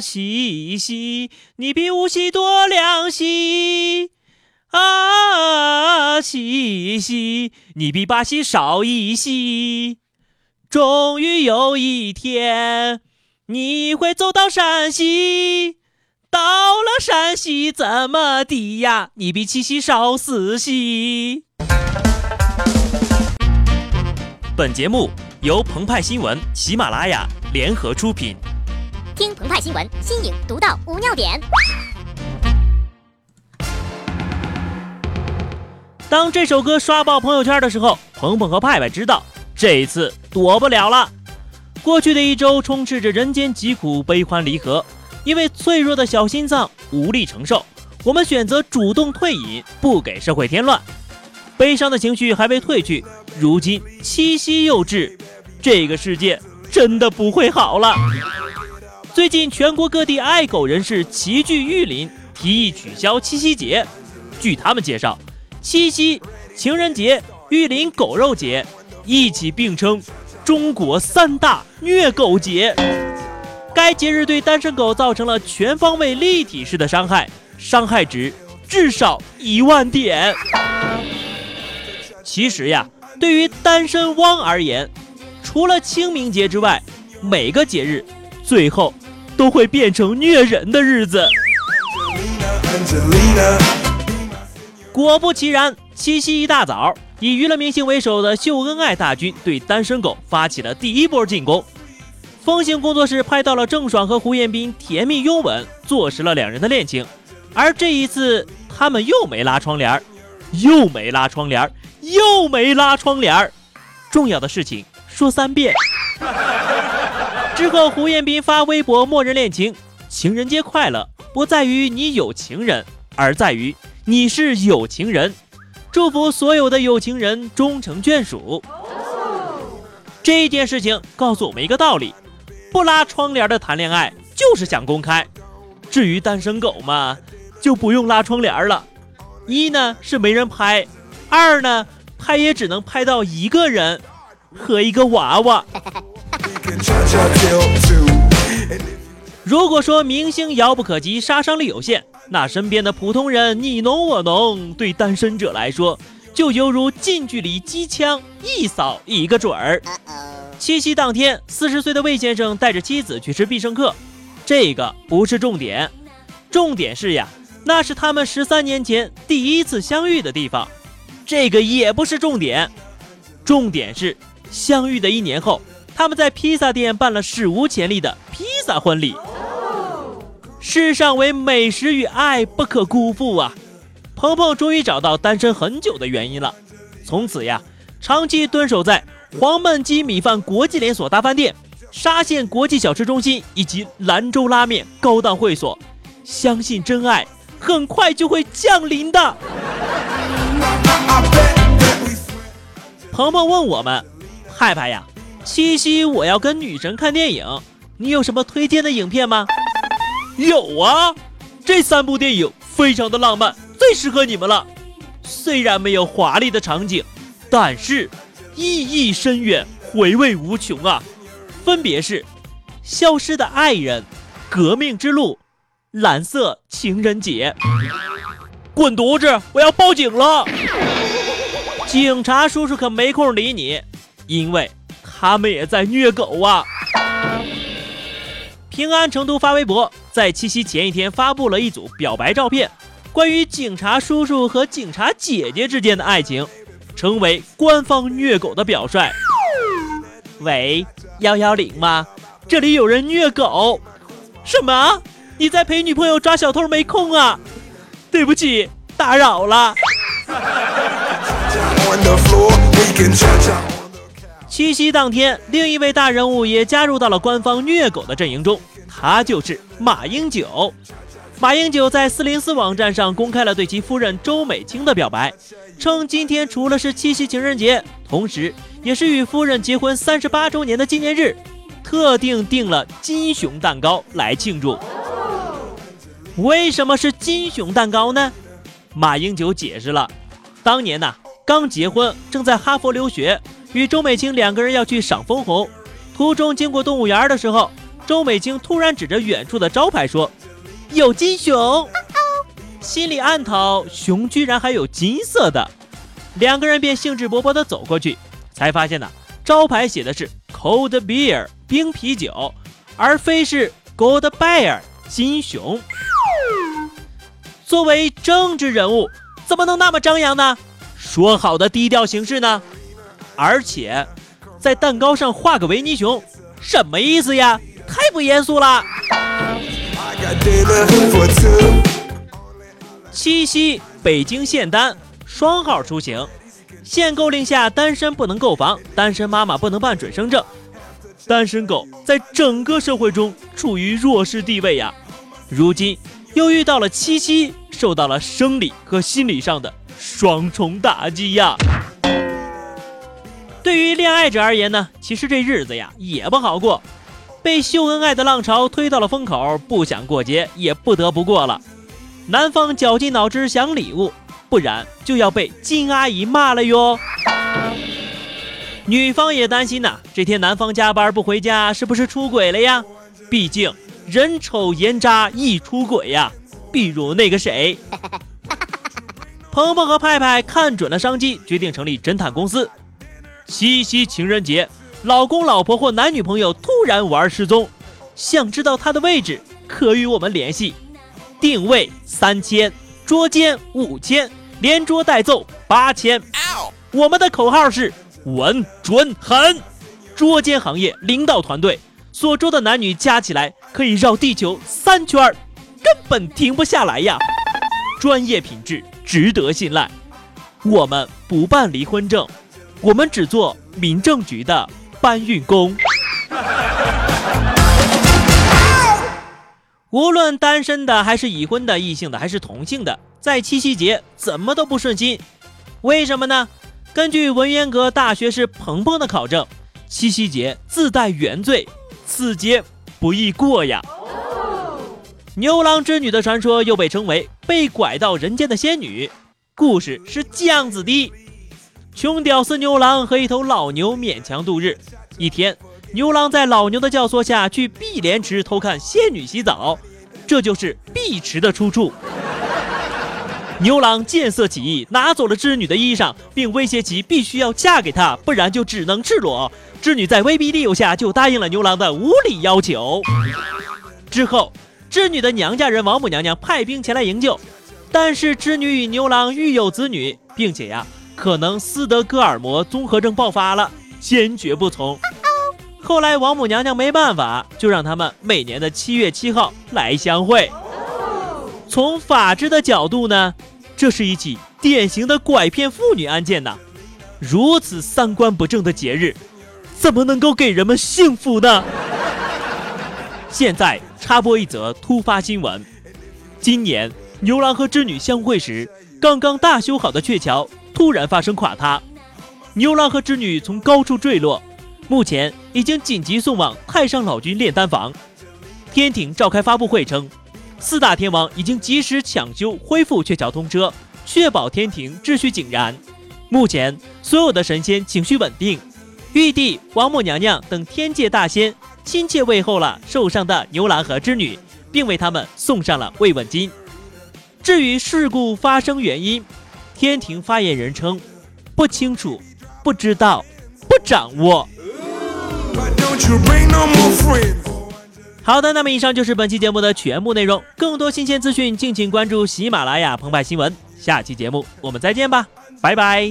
西西，你比无锡多两西。啊，西西，你比巴西少一西。终于有一天，你会走到山西。到了山西怎么地呀？你比七夕少四夕。本节目由澎湃新闻、喜马拉雅联合出品。听澎湃新闻，新颖独到，无尿点。当这首歌刷爆朋友圈的时候，鹏鹏和派派知道这一次躲不了了。过去的一周充斥着人间疾苦、悲欢离合。因为脆弱的小心脏无力承受，我们选择主动退隐，不给社会添乱。悲伤的情绪还未褪去，如今七夕又至，这个世界真的不会好了。最近全国各地爱狗人士齐聚玉林，提议取消七夕节。据他们介绍，七夕、情人节、玉林狗肉节一起并称中国三大虐狗节。该节日对单身狗造成了全方位立体式的伤害，伤害值至少一万点。其实呀，对于单身汪而言，除了清明节之外，每个节日最后都会变成虐人的日子。果不其然，七夕一大早，以娱乐明星为首的秀恩爱大军对单身狗发起了第一波进攻。风行工作室拍到了郑爽和胡彦斌甜蜜拥吻，坐实了两人的恋情。而这一次，他们又没拉窗帘又没拉窗帘又没拉窗帘重要的事情说三遍。之后，胡彦斌发微博默认恋情：情人节快乐，不在于你有情人，而在于你是有情人。祝福所有的有情人终成眷属。这件事情告诉我们一个道理。不拉窗帘的谈恋爱就是想公开，至于单身狗嘛，就不用拉窗帘了。一呢是没人拍，二呢拍也只能拍到一个人和一个娃娃。如果说明星遥不可及，杀伤力有限，那身边的普通人你侬我侬，对单身者来说就犹如近距离机枪，一扫一个准儿。七夕当天，四十岁的魏先生带着妻子去吃必胜客，这个不是重点，重点是呀，那是他们十三年前第一次相遇的地方，这个也不是重点，重点是相遇的一年后，他们在披萨店办了史无前例的披萨婚礼。世上唯美食与爱不可辜负啊！鹏鹏终于找到单身很久的原因了，从此呀，长期蹲守在。黄焖鸡米饭国际连锁大饭店、沙县国际小吃中心以及兰州拉面高档会所，相信真爱很快就会降临的。鹏鹏问我们：“派派呀，七夕我要跟女神看电影，你有什么推荐的影片吗？”有啊，这三部电影非常的浪漫，最适合你们了。虽然没有华丽的场景，但是。意义深远，回味无穷啊！分别是《消失的爱人》《革命之路》《蓝色情人节》。滚犊子！我要报警了！警察叔叔可没空理你，因为他们也在虐狗啊！平安成都发微博，在七夕前一天发布了一组表白照片，关于警察叔叔和警察姐姐之间的爱情。成为官方虐狗的表率。喂，幺幺零吗？这里有人虐狗。什么？你在陪女朋友抓小偷没空啊？对不起，打扰了。七夕当天，另一位大人物也加入到了官方虐狗的阵营中，他就是马英九。马英九在四零四网站上公开了对其夫人周美青的表白，称今天除了是七夕情人节，同时也是与夫人结婚三十八周年的纪念日，特定订了金熊蛋糕来庆祝。为什么是金熊蛋糕呢？马英九解释了，当年呢刚结婚，正在哈佛留学，与周美青两个人要去赏枫红，途中经过动物园的时候。周美青突然指着远处的招牌说：“有金熊。”心里暗讨熊居然还有金色的，两个人便兴致勃勃地走过去，才发现呢，招牌写的是 Cold Beer 冰啤酒，而非是 Gold Bear 金熊。作为政治人物，怎么能那么张扬呢？说好的低调行事呢？而且，在蛋糕上画个维尼熊，什么意思呀？太不严肃了。七夕，北京限单，双号出行。限购令下，单身不能购房，单身妈妈不能办准生证，单身狗在整个社会中处于弱势地位呀。如今又遇到了七夕，受到了生理和心理上的双重打击呀。对于恋爱者而言呢，其实这日子呀也不好过，被秀恩爱的浪潮推到了风口，不想过节也不得不过了。男方绞尽脑汁想礼物，不然就要被金阿姨骂了哟。女方也担心呐，这天男方加班不回家，是不是出轨了呀？毕竟人丑颜渣易出轨呀。比如那个谁，鹏鹏和派派看准了商机，决定成立侦探公司。七夕情人节，老公老婆或男女朋友突然玩失踪，想知道他的位置，可与我们联系。定位三千，捉奸五千，连捉带揍八千。我们的口号是稳准狠。捉奸行业领导团队所捉的男女加起来可以绕地球三圈儿，根本停不下来呀！专业品质值得信赖。我们不办离婚证，我们只做民政局的搬运工。无论单身的还是已婚的，异性的还是同性的，在七夕节怎么都不顺心。为什么呢？根据文渊阁大学士鹏鹏的考证，七夕节自带原罪，此节不易过呀。牛郎织女的传说又被称为被拐到人间的仙女。故事是这样子的：穷屌丝牛郎和一头老牛勉强度日。一天。牛郎在老牛的教唆下去碧莲池偷看仙女洗澡，这就是碧池的出处。牛郎见色起意，拿走了织女的衣裳，并威胁其必须要嫁给他，不然就只能赤裸。织女在威逼利诱下就答应了牛郎的无理要求。之后，织女的娘家人王母娘娘派兵前来营救，但是织女与牛郎育有子女，并且呀，可能斯德哥尔摩综合症爆发了，坚决不从。后来王母娘娘没办法，就让他们每年的七月七号来相会。从法治的角度呢，这是一起典型的拐骗妇女案件呐。如此三观不正的节日，怎么能够给人们幸福呢？现在插播一则突发新闻：今年牛郎和织女相会时，刚刚大修好的鹊桥突然发生垮塌，牛郎和织女从高处坠落。目前已经紧急送往太上老君炼丹房。天庭召开发布会称，四大天王已经及时抢修恢复鹊桥通车，确保天庭秩序井然。目前所有的神仙情绪稳定，玉帝、王母娘娘等天界大仙亲切问候了受伤的牛郎和织女，并为他们送上了慰问金。至于事故发生原因，天庭发言人称不清楚、不知道、不掌握。好的，那么以上就是本期节目的全部内容。更多新鲜资讯，敬请关注喜马拉雅澎湃新闻。下期节目我们再见吧，拜拜。